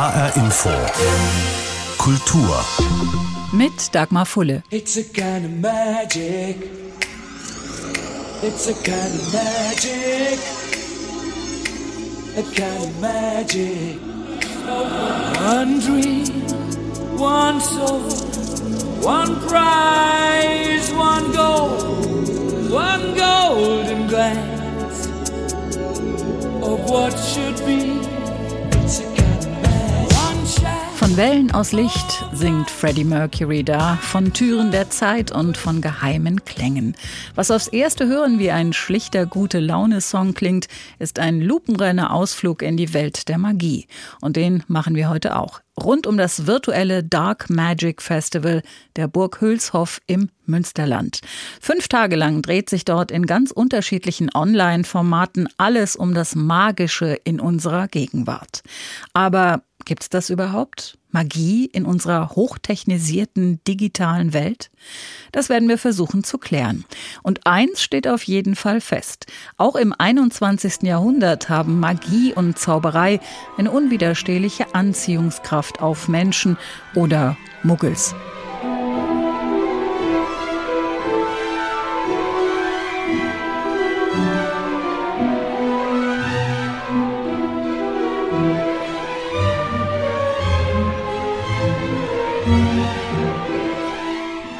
HR Info. Kultur. Mit Dagmar Fulle. It's a kind of magic. It's a kind of magic. A kind of magic. One dream, one soul, one prize, one goal, one golden glance of what should be. Von Wellen aus Licht singt Freddie Mercury da, von Türen der Zeit und von geheimen Klängen. Was aufs erste Hören wie ein schlichter gute Laune-Song klingt, ist ein lupenreiner Ausflug in die Welt der Magie. Und den machen wir heute auch. Rund um das virtuelle Dark Magic Festival der Burg Hülshoff im Münsterland. Fünf Tage lang dreht sich dort in ganz unterschiedlichen Online-Formaten alles um das Magische in unserer Gegenwart. Aber Gibt's das überhaupt? Magie in unserer hochtechnisierten digitalen Welt? Das werden wir versuchen zu klären. Und eins steht auf jeden Fall fest. Auch im 21. Jahrhundert haben Magie und Zauberei eine unwiderstehliche Anziehungskraft auf Menschen oder Muggels. Thank you.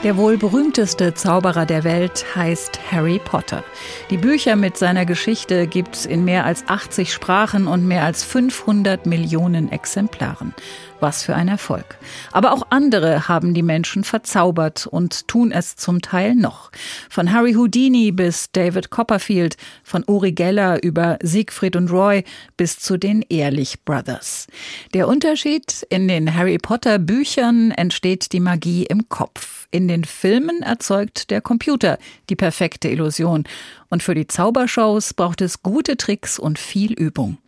Der wohl berühmteste Zauberer der Welt heißt Harry Potter. Die Bücher mit seiner Geschichte gibt's in mehr als 80 Sprachen und mehr als 500 Millionen Exemplaren. Was für ein Erfolg. Aber auch andere haben die Menschen verzaubert und tun es zum Teil noch. Von Harry Houdini bis David Copperfield, von Uri Geller über Siegfried und Roy bis zu den Ehrlich Brothers. Der Unterschied in den Harry Potter Büchern entsteht die Magie im Kopf. In den Filmen erzeugt der Computer die perfekte Illusion. Und für die Zaubershows braucht es gute Tricks und viel Übung.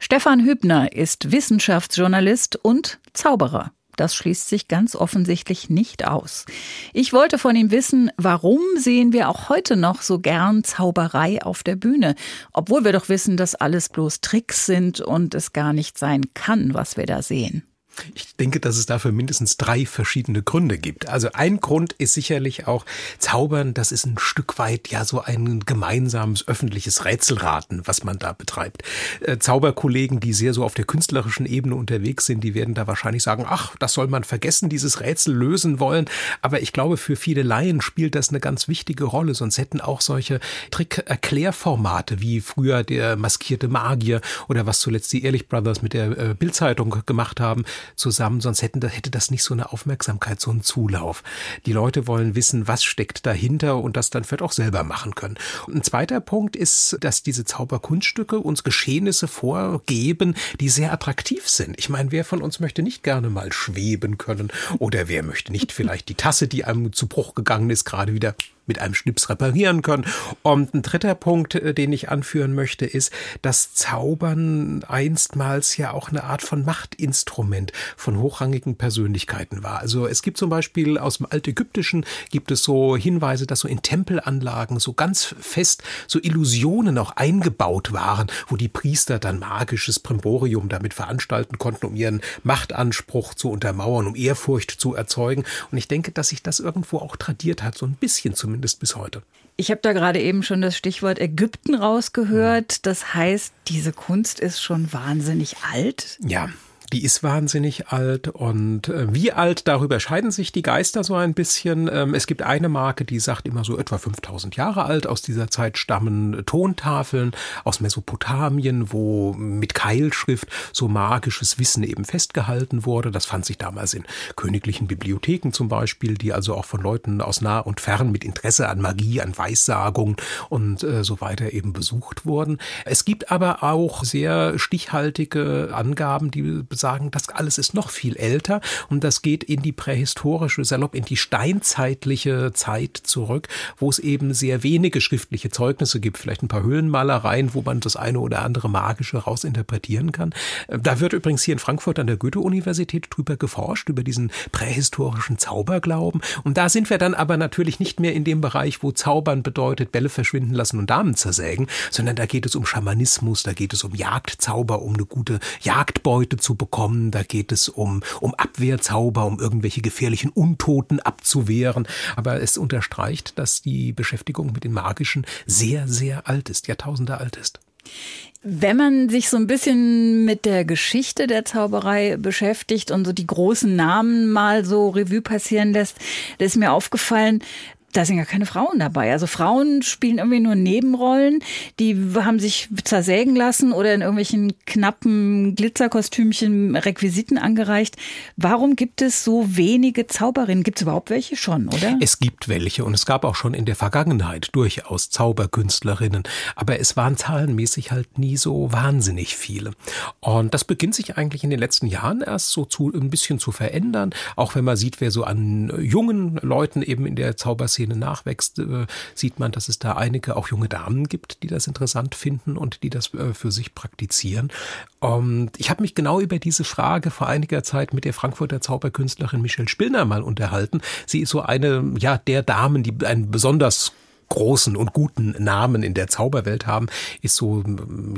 Stefan Hübner ist Wissenschaftsjournalist und Zauberer. Das schließt sich ganz offensichtlich nicht aus. Ich wollte von ihm wissen, warum sehen wir auch heute noch so gern Zauberei auf der Bühne, obwohl wir doch wissen, dass alles bloß Tricks sind und es gar nicht sein kann, was wir da sehen. Ich denke, dass es dafür mindestens drei verschiedene Gründe gibt. Also ein Grund ist sicherlich auch Zaubern, das ist ein Stück weit ja so ein gemeinsames öffentliches Rätselraten, was man da betreibt. Äh, Zauberkollegen, die sehr so auf der künstlerischen Ebene unterwegs sind, die werden da wahrscheinlich sagen, ach, das soll man vergessen, dieses Rätsel lösen wollen. Aber ich glaube, für viele Laien spielt das eine ganz wichtige Rolle. Sonst hätten auch solche Trick-Erklärformate wie früher der maskierte Magier oder was zuletzt die Ehrlich Brothers mit der äh, Bildzeitung gemacht haben, zusammen, sonst hätten, hätte das nicht so eine Aufmerksamkeit, so einen Zulauf. Die Leute wollen wissen, was steckt dahinter und das dann vielleicht auch selber machen können. Und ein zweiter Punkt ist, dass diese Zauberkunststücke uns Geschehnisse vorgeben, die sehr attraktiv sind. Ich meine, wer von uns möchte nicht gerne mal schweben können oder wer möchte nicht vielleicht die Tasse, die einem zu Bruch gegangen ist, gerade wieder mit einem Schnips reparieren können. Und ein dritter Punkt, äh, den ich anführen möchte, ist, dass Zaubern einstmals ja auch eine Art von Machtinstrument von hochrangigen Persönlichkeiten war. Also es gibt zum Beispiel aus dem Altägyptischen gibt es so Hinweise, dass so in Tempelanlagen so ganz fest so Illusionen auch eingebaut waren, wo die Priester dann magisches Primborium damit veranstalten konnten, um ihren Machtanspruch zu untermauern, um Ehrfurcht zu erzeugen. Und ich denke, dass sich das irgendwo auch tradiert hat, so ein bisschen zumindest zumindest bis heute. Ich habe da gerade eben schon das Stichwort Ägypten rausgehört. Das heißt, diese Kunst ist schon wahnsinnig alt. Ja, die ist wahnsinnig alt und äh, wie alt, darüber scheiden sich die Geister so ein bisschen. Ähm, es gibt eine Marke, die sagt immer so etwa 5000 Jahre alt. Aus dieser Zeit stammen Tontafeln aus Mesopotamien, wo mit Keilschrift so magisches Wissen eben festgehalten wurde. Das fand sich damals in königlichen Bibliotheken zum Beispiel, die also auch von Leuten aus nah und fern mit Interesse an Magie, an Weissagung und äh, so weiter eben besucht wurden. Es gibt aber auch sehr stichhaltige Angaben, die sagen, das alles ist noch viel älter und das geht in die prähistorische, salopp in die steinzeitliche Zeit zurück, wo es eben sehr wenige schriftliche Zeugnisse gibt, vielleicht ein paar Höhlenmalereien, wo man das eine oder andere magische rausinterpretieren kann. Da wird übrigens hier in Frankfurt an der Goethe-Universität drüber geforscht, über diesen prähistorischen Zauberglauben. Und da sind wir dann aber natürlich nicht mehr in dem Bereich, wo Zaubern bedeutet, Bälle verschwinden lassen und Damen zersägen, sondern da geht es um Schamanismus, da geht es um Jagdzauber, um eine gute Jagdbeute zu bekommen bekommen. Da geht es um, um Abwehrzauber, um irgendwelche gefährlichen Untoten abzuwehren. Aber es unterstreicht, dass die Beschäftigung mit dem Magischen sehr, sehr alt ist, Jahrtausende alt ist. Wenn man sich so ein bisschen mit der Geschichte der Zauberei beschäftigt und so die großen Namen mal so Revue passieren lässt, da ist mir aufgefallen, da sind ja keine Frauen dabei. Also Frauen spielen irgendwie nur Nebenrollen. Die haben sich zersägen lassen oder in irgendwelchen knappen Glitzerkostümchen Requisiten angereicht. Warum gibt es so wenige Zauberinnen? Gibt es überhaupt welche schon, oder? Es gibt welche und es gab auch schon in der Vergangenheit durchaus Zauberkünstlerinnen. Aber es waren zahlenmäßig halt nie so wahnsinnig viele. Und das beginnt sich eigentlich in den letzten Jahren erst so zu, ein bisschen zu verändern. Auch wenn man sieht, wer so an jungen Leuten eben in der Zauberszene Szene nachwächst, äh, sieht man, dass es da einige auch junge Damen gibt, die das interessant finden und die das äh, für sich praktizieren. Und ich habe mich genau über diese Frage vor einiger Zeit mit der Frankfurter Zauberkünstlerin Michelle Spillner mal unterhalten. Sie ist so eine, ja, der Damen, die ein besonders großen und guten Namen in der Zauberwelt haben, ist so,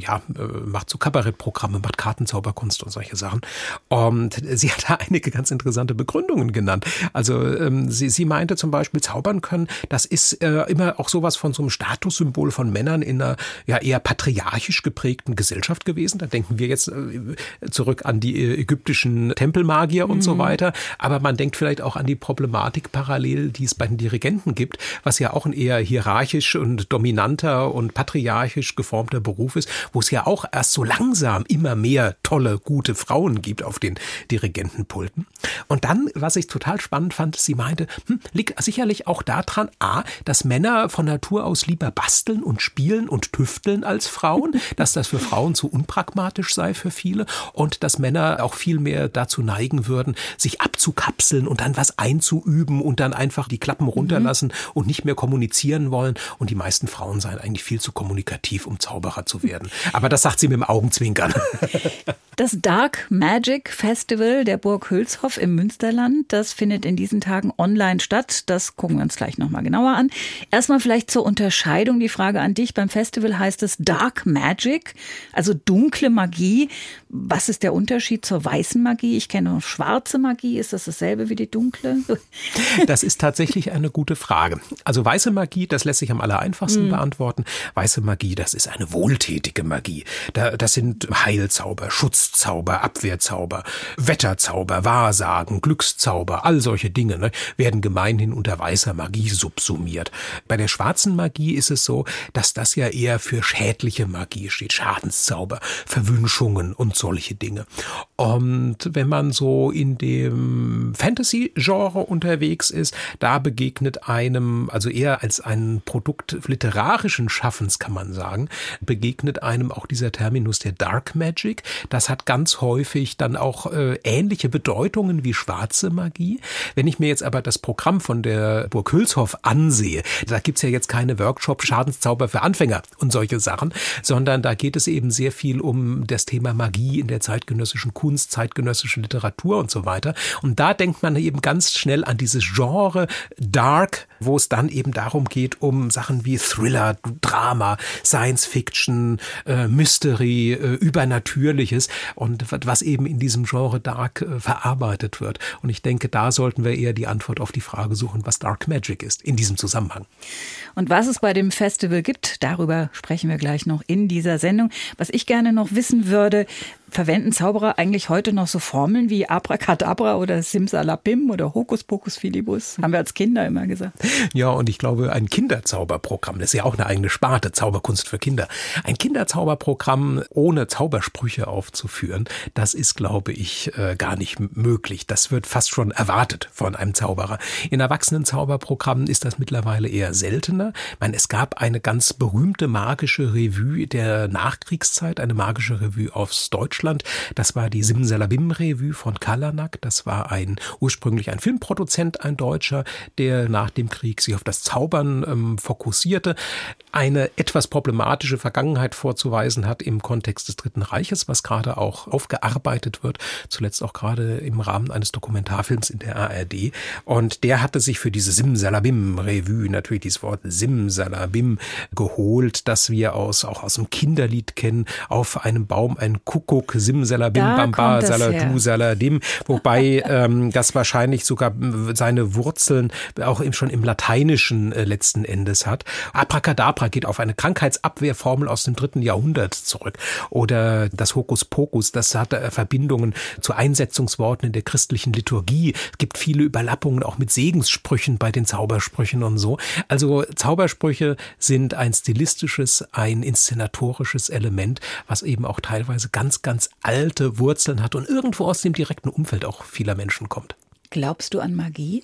ja, äh, macht so Kabarettprogramme, macht Kartenzauberkunst und solche Sachen. Und sie hat da einige ganz interessante Begründungen genannt. Also ähm, sie, sie meinte zum Beispiel, zaubern können, das ist äh, immer auch sowas von so einem Statussymbol von Männern in einer ja eher patriarchisch geprägten Gesellschaft gewesen. Da denken wir jetzt äh, zurück an die äh, ägyptischen Tempelmagier und mhm. so weiter. Aber man denkt vielleicht auch an die Problematik parallel, die es bei den Dirigenten gibt, was ja auch ein eher hier hierarchisch und dominanter und patriarchisch geformter Beruf ist, wo es ja auch erst so langsam immer mehr tolle, gute Frauen gibt auf den Dirigentenpulten. Und dann, was ich total spannend fand, sie meinte, hm, liegt sicherlich auch daran, a, dass Männer von Natur aus lieber basteln und spielen und tüfteln als Frauen, dass das für Frauen zu unpragmatisch sei für viele und dass Männer auch viel mehr dazu neigen würden, sich abzukapseln und dann was einzuüben und dann einfach die Klappen runterlassen mhm. und nicht mehr kommunizieren wollen. Und die meisten Frauen seien eigentlich viel zu kommunikativ, um Zauberer zu werden. Aber das sagt sie mit dem Augenzwinkern. Das Dark Magic Festival der Burg Hülshoff im Münsterland, das findet in diesen Tagen online statt. Das gucken wir uns gleich nochmal genauer an. Erstmal vielleicht zur Unterscheidung die Frage an dich. Beim Festival heißt es Dark Magic, also dunkle Magie. Was ist der Unterschied zur weißen Magie? Ich kenne noch schwarze Magie. Ist das dasselbe wie die dunkle? Das ist tatsächlich eine gute Frage. Also weiße Magie, das lässt sich am aller einfachsten mhm. beantworten. Weiße Magie, das ist eine wohltätige Magie. das sind Heilzauber, Schutzzauber, Abwehrzauber, Wetterzauber, Wahrsagen, Glückszauber, all solche Dinge ne, werden gemeinhin unter weißer Magie subsumiert. Bei der schwarzen Magie ist es so, dass das ja eher für schädliche Magie steht, Schadenszauber, Verwünschungen und solche Dinge. Und wenn man so in dem Fantasy-Genre unterwegs ist, da begegnet einem, also eher als ein Produkt literarischen Schaffens, kann man sagen, begegnet einem auch dieser Terminus der Dark Magic. Das hat ganz häufig dann auch äh, ähnliche Bedeutungen wie schwarze Magie. Wenn ich mir jetzt aber das Programm von der Burg Hülshoff ansehe, da gibt's ja jetzt keine Workshop Schadenszauber für Anfänger und solche Sachen, sondern da geht es eben sehr viel um das Thema Magie Magie in der zeitgenössischen Kunst, zeitgenössische Literatur und so weiter. Und da denkt man eben ganz schnell an dieses Genre Dark, wo es dann eben darum geht, um Sachen wie Thriller, Drama, Science Fiction, äh, Mystery, äh, Übernatürliches und was eben in diesem Genre Dark äh, verarbeitet wird. Und ich denke, da sollten wir eher die Antwort auf die Frage suchen, was Dark Magic ist in diesem Zusammenhang. Und was es bei dem Festival gibt, darüber sprechen wir gleich noch in dieser Sendung. Was ich gerne noch wissen würde, Verwenden Zauberer eigentlich heute noch so Formeln wie Abracadabra oder Simsalabim oder Hokuspokus Filibus? Haben wir als Kinder immer gesagt. Ja, und ich glaube, ein Kinderzauberprogramm, das ist ja auch eine eigene Sparte, Zauberkunst für Kinder. Ein Kinderzauberprogramm ohne Zaubersprüche aufzuführen, das ist, glaube ich, äh, gar nicht möglich. Das wird fast schon erwartet von einem Zauberer. In Erwachsenen-Zauberprogrammen ist das mittlerweile eher seltener. Ich meine, es gab eine ganz berühmte magische Revue der Nachkriegszeit, eine magische Revue aus Deutschland Deutschland. Das war die Simsalabim-Revue von Kalanak. Das war ein ursprünglich ein Filmproduzent, ein Deutscher, der nach dem Krieg sich auf das Zaubern ähm, fokussierte, eine etwas problematische Vergangenheit vorzuweisen hat im Kontext des Dritten Reiches, was gerade auch aufgearbeitet wird, zuletzt auch gerade im Rahmen eines Dokumentarfilms in der ARD. Und der hatte sich für diese Simsalabim-Revue natürlich dieses Wort Simsalabim geholt, das wir aus, auch aus dem Kinderlied kennen, auf einem Baum ein Kuckuck Salabuk, Simsalabim, Bamba, Saladu, Saladim, wobei ähm, das wahrscheinlich sogar seine Wurzeln auch schon im Lateinischen äh, letzten Endes hat. Abracadabra geht auf eine Krankheitsabwehrformel aus dem dritten Jahrhundert zurück. Oder das Hokuspokus, das hat äh, Verbindungen zu Einsetzungsworten in der christlichen Liturgie. Es gibt viele Überlappungen auch mit Segenssprüchen bei den Zaubersprüchen und so. Also Zaubersprüche sind ein stilistisches, ein inszenatorisches Element, was eben auch teilweise ganz, ganz alte Wurzeln hat und irgendwo aus dem direkten Umfeld auch vieler Menschen kommt. Glaubst du an Magie?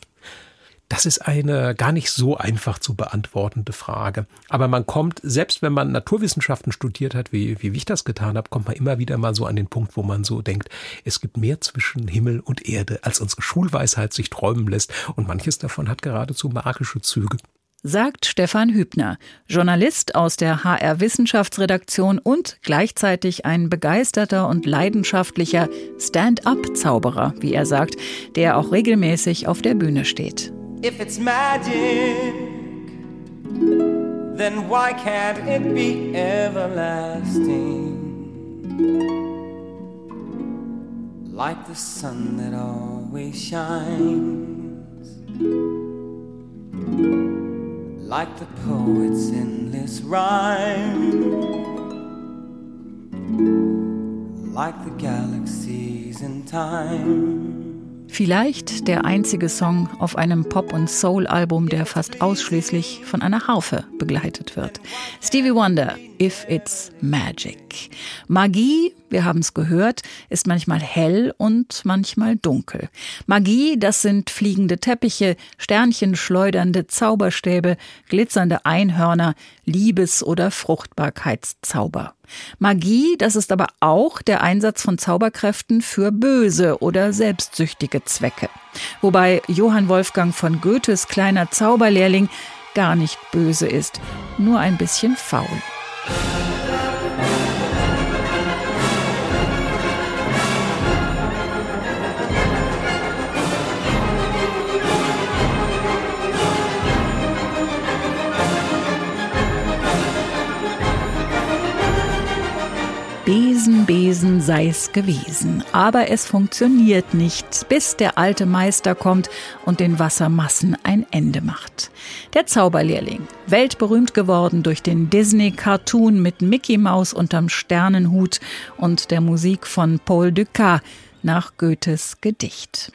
Das ist eine gar nicht so einfach zu beantwortende Frage. Aber man kommt, selbst wenn man Naturwissenschaften studiert hat, wie, wie ich das getan habe, kommt man immer wieder mal so an den Punkt, wo man so denkt, es gibt mehr zwischen Himmel und Erde, als unsere Schulweisheit sich träumen lässt. Und manches davon hat geradezu magische Züge sagt Stefan Hübner, Journalist aus der HR Wissenschaftsredaktion und gleichzeitig ein begeisterter und leidenschaftlicher Stand-up-Zauberer, wie er sagt, der auch regelmäßig auf der Bühne steht. If it's magic, then why can't it be everlasting? Like the sun that always shines. Like the poet's endless rhyme. Like the galaxies in time. Vielleicht der einzige Song auf einem Pop- und Soul-Album, der fast ausschließlich von einer Harfe begleitet wird. Stevie Wonder, If It's Magic. Magie, wir haben es gehört, ist manchmal hell und manchmal dunkel. Magie, das sind fliegende Teppiche, Sternchen schleudernde Zauberstäbe, glitzernde Einhörner, Liebes- oder Fruchtbarkeitszauber. Magie, das ist aber auch der Einsatz von Zauberkräften für böse oder selbstsüchtige Zwecke. Wobei Johann Wolfgang von Goethes kleiner Zauberlehrling gar nicht böse ist, nur ein bisschen faul. Besen sei's gewesen. Aber es funktioniert nicht, bis der alte Meister kommt und den Wassermassen ein Ende macht. Der Zauberlehrling, weltberühmt geworden durch den Disney-Cartoon mit Mickey Maus unterm Sternenhut und der Musik von Paul Dukas nach Goethes Gedicht.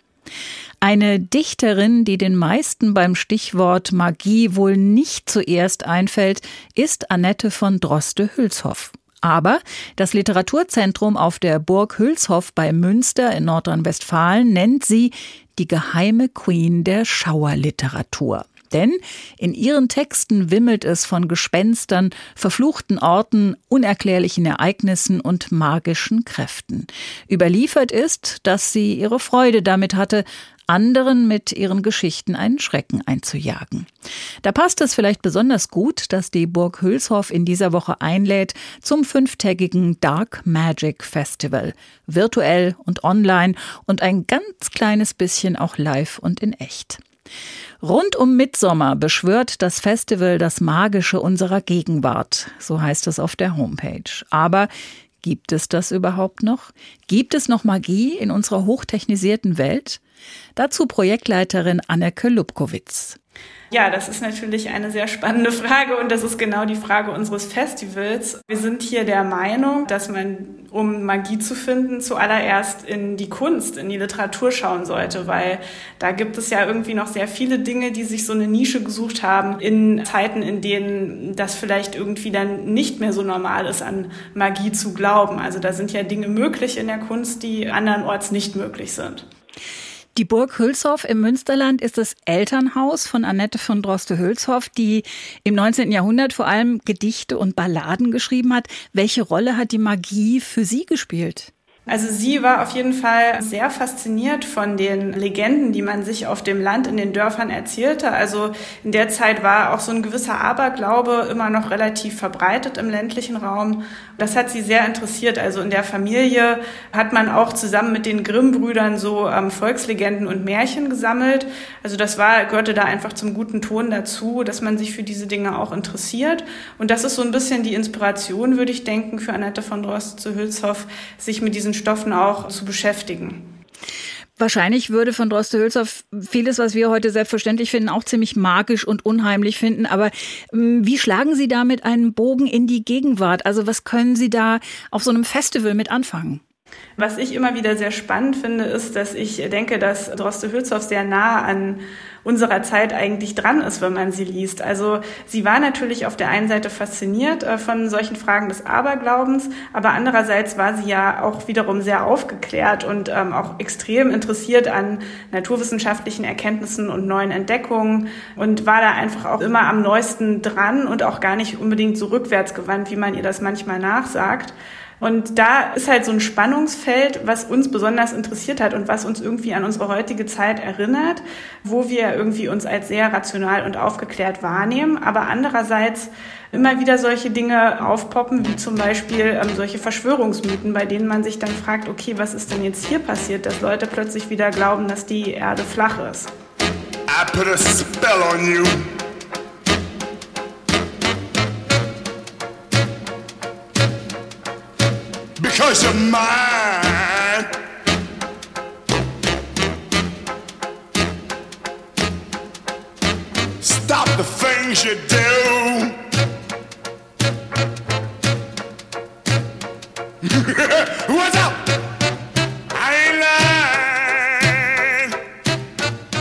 Eine Dichterin, die den meisten beim Stichwort Magie wohl nicht zuerst einfällt, ist Annette von Droste-Hülshoff. Aber das Literaturzentrum auf der Burg Hülshoff bei Münster in Nordrhein-Westfalen nennt sie die geheime Queen der Schauerliteratur. Denn in ihren Texten wimmelt es von Gespenstern, verfluchten Orten, unerklärlichen Ereignissen und magischen Kräften. Überliefert ist, dass sie ihre Freude damit hatte, anderen mit ihren Geschichten einen Schrecken einzujagen. Da passt es vielleicht besonders gut, dass die Burg Hülshoff in dieser Woche einlädt zum fünftägigen Dark Magic Festival. Virtuell und online und ein ganz kleines bisschen auch live und in echt. Rund um Mitsommer beschwört das Festival das Magische unserer Gegenwart, so heißt es auf der Homepage. Aber gibt es das überhaupt noch? Gibt es noch Magie in unserer hochtechnisierten Welt? Dazu Projektleiterin Anneke Lubkowitz. Ja, das ist natürlich eine sehr spannende Frage und das ist genau die Frage unseres Festivals. Wir sind hier der Meinung, dass man, um Magie zu finden, zuallererst in die Kunst, in die Literatur schauen sollte, weil da gibt es ja irgendwie noch sehr viele Dinge, die sich so eine Nische gesucht haben in Zeiten, in denen das vielleicht irgendwie dann nicht mehr so normal ist, an Magie zu glauben. Also da sind ja Dinge möglich in der Kunst, die andernorts nicht möglich sind. Die Burg Hülshoff im Münsterland ist das Elternhaus von Annette von Droste-Hülshoff, die im 19. Jahrhundert vor allem Gedichte und Balladen geschrieben hat. Welche Rolle hat die Magie für Sie gespielt? Also sie war auf jeden Fall sehr fasziniert von den Legenden, die man sich auf dem Land in den Dörfern erzählte. Also in der Zeit war auch so ein gewisser Aberglaube immer noch relativ verbreitet im ländlichen Raum. Das hat sie sehr interessiert. Also in der Familie hat man auch zusammen mit den Grimm-Brüdern so ähm, Volkslegenden und Märchen gesammelt. Also das war, gehörte da einfach zum guten Ton dazu, dass man sich für diese Dinge auch interessiert. Und das ist so ein bisschen die Inspiration, würde ich denken, für Annette von Drost zu Hülshoff, sich mit diesen Stoffen auch zu beschäftigen. Wahrscheinlich würde von Droste-Hülshoff vieles, was wir heute selbstverständlich finden, auch ziemlich magisch und unheimlich finden. Aber ähm, wie schlagen Sie damit einen Bogen in die Gegenwart? Also was können Sie da auf so einem Festival mit anfangen? Was ich immer wieder sehr spannend finde, ist, dass ich denke, dass Droste Hülshoff sehr nah an unserer Zeit eigentlich dran ist, wenn man sie liest. Also sie war natürlich auf der einen Seite fasziniert äh, von solchen Fragen des Aberglaubens, aber andererseits war sie ja auch wiederum sehr aufgeklärt und ähm, auch extrem interessiert an naturwissenschaftlichen Erkenntnissen und neuen Entdeckungen und war da einfach auch immer am neuesten dran und auch gar nicht unbedingt so rückwärtsgewandt, wie man ihr das manchmal nachsagt. Und da ist halt so ein Spannungsfeld, was uns besonders interessiert hat und was uns irgendwie an unsere heutige Zeit erinnert, wo wir irgendwie uns als sehr rational und aufgeklärt wahrnehmen, aber andererseits immer wieder solche Dinge aufpoppen, wie zum Beispiel ähm, solche Verschwörungsmythen, bei denen man sich dann fragt, okay, was ist denn jetzt hier passiert, dass Leute plötzlich wieder glauben, dass die Erde flach ist. I put a spell on you. Because you're mine. Stop the things you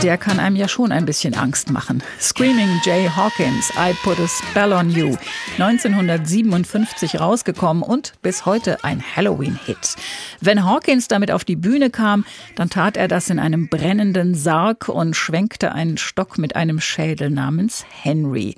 der kann einem ja schon ein bisschen Angst machen. Screaming Jay Hawkins, I Put a Spell on You. 1957 rausgekommen und bis heute ein Halloween-Hit. Wenn Hawkins damit auf die Bühne kam, dann tat er das in einem brennenden Sarg und schwenkte einen Stock mit einem Schädel namens Henry.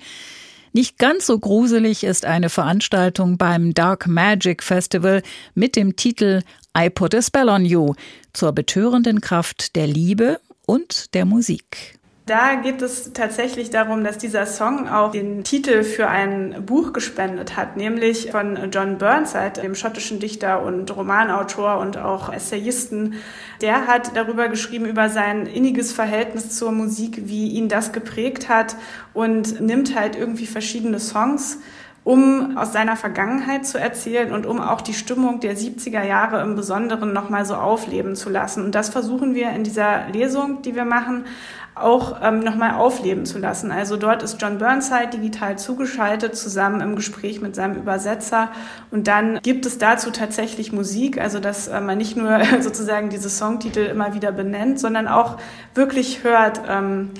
Nicht ganz so gruselig ist eine Veranstaltung beim Dark Magic Festival mit dem Titel I Put a Spell on You zur betörenden Kraft der Liebe und der Musik. Da geht es tatsächlich darum, dass dieser Song auch den Titel für ein Buch gespendet hat, nämlich von John Burnside, dem schottischen Dichter und Romanautor und auch Essayisten. Der hat darüber geschrieben, über sein inniges Verhältnis zur Musik, wie ihn das geprägt hat und nimmt halt irgendwie verschiedene Songs um aus seiner Vergangenheit zu erzählen und um auch die Stimmung der 70er Jahre im Besonderen nochmal so aufleben zu lassen. Und das versuchen wir in dieser Lesung, die wir machen, auch ähm, nochmal aufleben zu lassen. Also dort ist John Burnside digital zugeschaltet, zusammen im Gespräch mit seinem Übersetzer. Und dann gibt es dazu tatsächlich Musik, also dass äh, man nicht nur sozusagen diese Songtitel immer wieder benennt, sondern auch wirklich hört, ähm,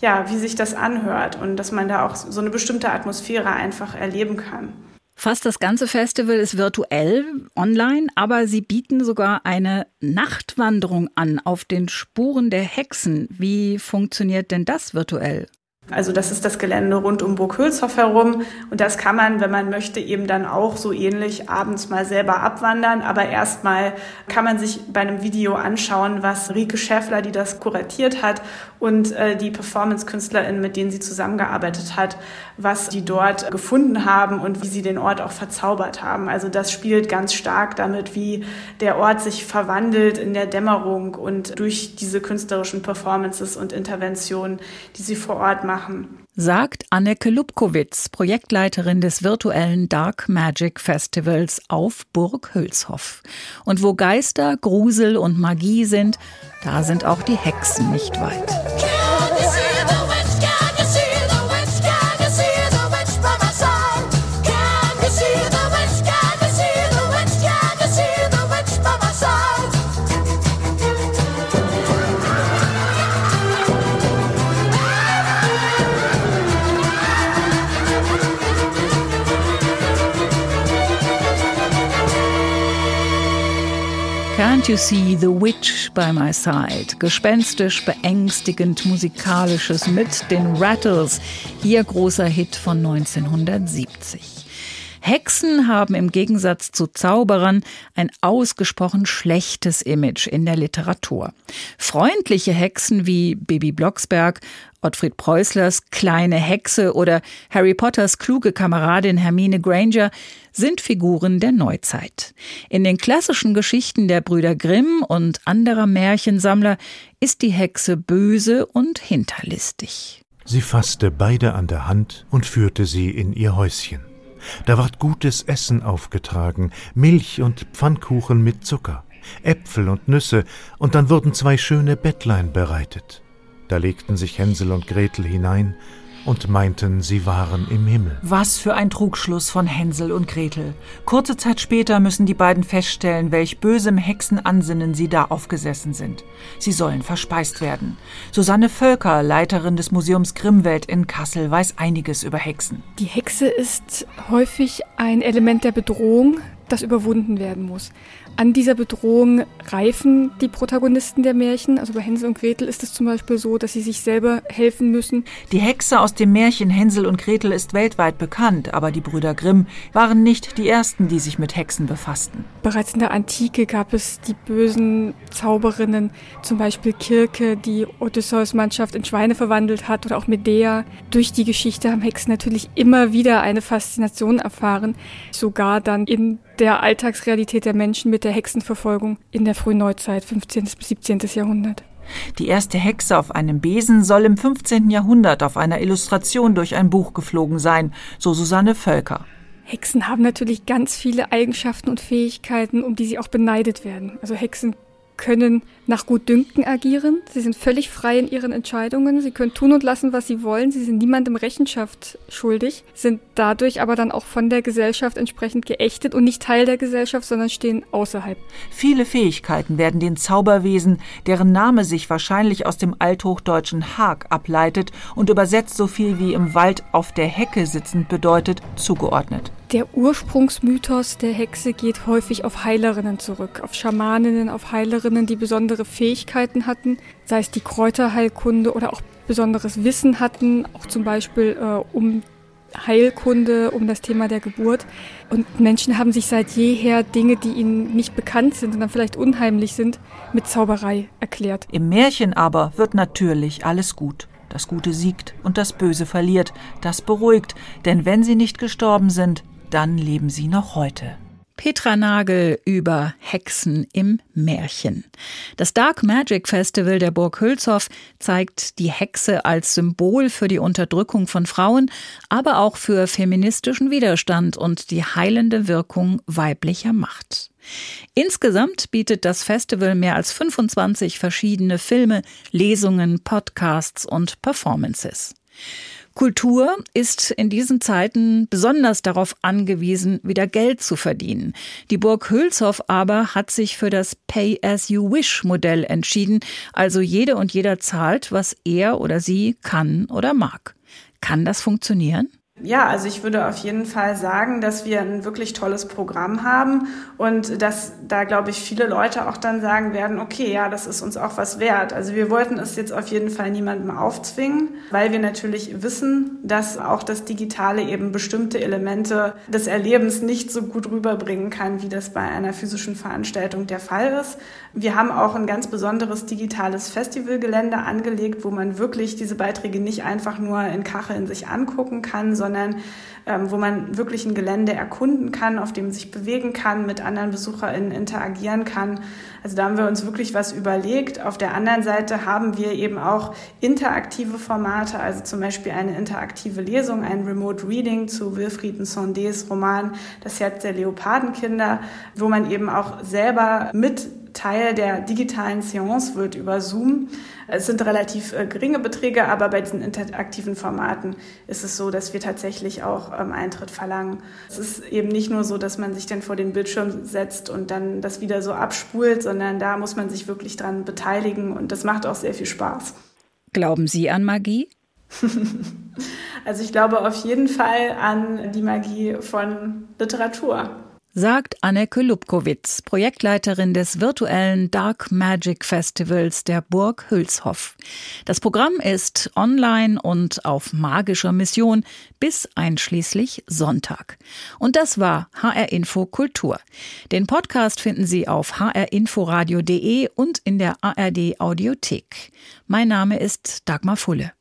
ja, wie sich das anhört und dass man da auch so eine bestimmte Atmosphäre einfach erleben kann. Fast das ganze Festival ist virtuell online, aber sie bieten sogar eine Nachtwanderung an auf den Spuren der Hexen. Wie funktioniert denn das virtuell? Also das ist das Gelände rund um Burg Hülshoff herum und das kann man, wenn man möchte, eben dann auch so ähnlich abends mal selber abwandern. Aber erstmal kann man sich bei einem Video anschauen, was Rike Schäffler, die das kuratiert hat und äh, die Performance-KünstlerInnen, mit denen sie zusammengearbeitet hat, was die dort gefunden haben und wie sie den Ort auch verzaubert haben. Also das spielt ganz stark damit, wie der Ort sich verwandelt in der Dämmerung und durch diese künstlerischen Performances und Interventionen, die sie vor Ort machen. Sagt Anneke Lubkowitz, Projektleiterin des virtuellen Dark Magic Festivals auf Burg Hülshoff. Und wo Geister, Grusel und Magie sind, da sind auch die Hexen nicht weit. Can't You See the Witch by My Side? Gespenstisch, beängstigend, musikalisches mit den Rattles. Ihr großer Hit von 1970. Hexen haben im Gegensatz zu Zauberern ein ausgesprochen schlechtes Image in der Literatur. Freundliche Hexen wie Baby Blocksberg, Ottfried Preußlers kleine Hexe oder Harry Potters kluge Kameradin Hermine Granger sind Figuren der Neuzeit. In den klassischen Geschichten der Brüder Grimm und anderer Märchensammler ist die Hexe böse und hinterlistig. Sie fasste beide an der Hand und führte sie in ihr Häuschen. Da ward gutes Essen aufgetragen, Milch und Pfannkuchen mit Zucker, Äpfel und Nüsse, und dann wurden zwei schöne Bettlein bereitet. Da legten sich Hänsel und Gretel hinein und meinten, sie waren im Himmel. Was für ein Trugschluss von Hänsel und Gretel. Kurze Zeit später müssen die beiden feststellen, welch bösem Hexenansinnen sie da aufgesessen sind. Sie sollen verspeist werden. Susanne Völker, Leiterin des Museums Grimmwelt in Kassel, weiß einiges über Hexen. Die Hexe ist häufig ein Element der Bedrohung, das überwunden werden muss. An dieser Bedrohung reifen die Protagonisten der Märchen. Also bei Hänsel und Gretel ist es zum Beispiel so, dass sie sich selber helfen müssen. Die Hexe aus dem Märchen Hänsel und Gretel ist weltweit bekannt, aber die Brüder Grimm waren nicht die ersten, die sich mit Hexen befassten. Bereits in der Antike gab es die bösen Zauberinnen, zum Beispiel Kirke, die Odysseus Mannschaft in Schweine verwandelt hat, oder auch Medea. Durch die Geschichte haben Hexen natürlich immer wieder eine Faszination erfahren, sogar dann in der Alltagsrealität der Menschen mit der Hexenverfolgung in der frühen Neuzeit, 15. bis 17. Jahrhundert. Die erste Hexe auf einem Besen soll im 15. Jahrhundert auf einer Illustration durch ein Buch geflogen sein, so Susanne Völker. Hexen haben natürlich ganz viele Eigenschaften und Fähigkeiten, um die sie auch beneidet werden. Also Hexen können nach Gutdünken agieren. Sie sind völlig frei in ihren Entscheidungen. Sie können tun und lassen, was sie wollen. Sie sind niemandem Rechenschaft schuldig, sind dadurch aber dann auch von der Gesellschaft entsprechend geächtet und nicht Teil der Gesellschaft, sondern stehen außerhalb. Viele Fähigkeiten werden den Zauberwesen, deren Name sich wahrscheinlich aus dem althochdeutschen Hag ableitet und übersetzt so viel wie im Wald auf der Hecke sitzend bedeutet, zugeordnet. Der Ursprungsmythos der Hexe geht häufig auf Heilerinnen zurück, auf Schamaninnen, auf Heilerinnen, die besondere Fähigkeiten hatten, sei es die Kräuterheilkunde oder auch besonderes Wissen hatten, auch zum Beispiel äh, um Heilkunde, um das Thema der Geburt. Und Menschen haben sich seit jeher Dinge, die ihnen nicht bekannt sind und dann vielleicht unheimlich sind, mit Zauberei erklärt. Im Märchen aber wird natürlich alles gut. Das Gute siegt und das Böse verliert. Das beruhigt, denn wenn sie nicht gestorben sind, dann leben sie noch heute. Petra Nagel über Hexen im Märchen. Das Dark Magic Festival der Burg Hülshoff zeigt die Hexe als Symbol für die Unterdrückung von Frauen, aber auch für feministischen Widerstand und die heilende Wirkung weiblicher Macht. Insgesamt bietet das Festival mehr als 25 verschiedene Filme, Lesungen, Podcasts und Performances. Kultur ist in diesen Zeiten besonders darauf angewiesen, wieder Geld zu verdienen. Die Burg Hülshoff aber hat sich für das Pay-as-you-wish-Modell entschieden, also jede und jeder zahlt, was er oder sie kann oder mag. Kann das funktionieren? Ja, also ich würde auf jeden Fall sagen, dass wir ein wirklich tolles Programm haben und dass da, glaube ich, viele Leute auch dann sagen werden, okay, ja, das ist uns auch was wert. Also wir wollten es jetzt auf jeden Fall niemandem aufzwingen, weil wir natürlich wissen, dass auch das Digitale eben bestimmte Elemente des Erlebens nicht so gut rüberbringen kann, wie das bei einer physischen Veranstaltung der Fall ist. Wir haben auch ein ganz besonderes digitales Festivalgelände angelegt, wo man wirklich diese Beiträge nicht einfach nur in Kacheln sich angucken kann, sondern ähm, wo man wirklich ein Gelände erkunden kann, auf dem sich bewegen kann, mit anderen BesucherInnen interagieren kann. Also da haben wir uns wirklich was überlegt. Auf der anderen Seite haben wir eben auch interaktive Formate, also zum Beispiel eine interaktive Lesung, ein Remote Reading zu Wilfried Sondés Roman Das Herz der Leopardenkinder, wo man eben auch selber mit Teil der digitalen Seance wird über Zoom. Es sind relativ äh, geringe Beträge, aber bei diesen interaktiven Formaten ist es so, dass wir tatsächlich auch ähm, Eintritt verlangen. Es ist eben nicht nur so, dass man sich dann vor den Bildschirm setzt und dann das wieder so abspult, sondern da muss man sich wirklich dran beteiligen und das macht auch sehr viel Spaß. Glauben Sie an Magie? also ich glaube auf jeden Fall an die Magie von Literatur. Sagt Anneke Lubkowitz, Projektleiterin des virtuellen Dark Magic Festivals der Burg Hülshoff. Das Programm ist online und auf magischer Mission bis einschließlich Sonntag. Und das war HR Info Kultur. Den Podcast finden Sie auf hrinforadio.de und in der ARD Audiothek. Mein Name ist Dagmar Fulle.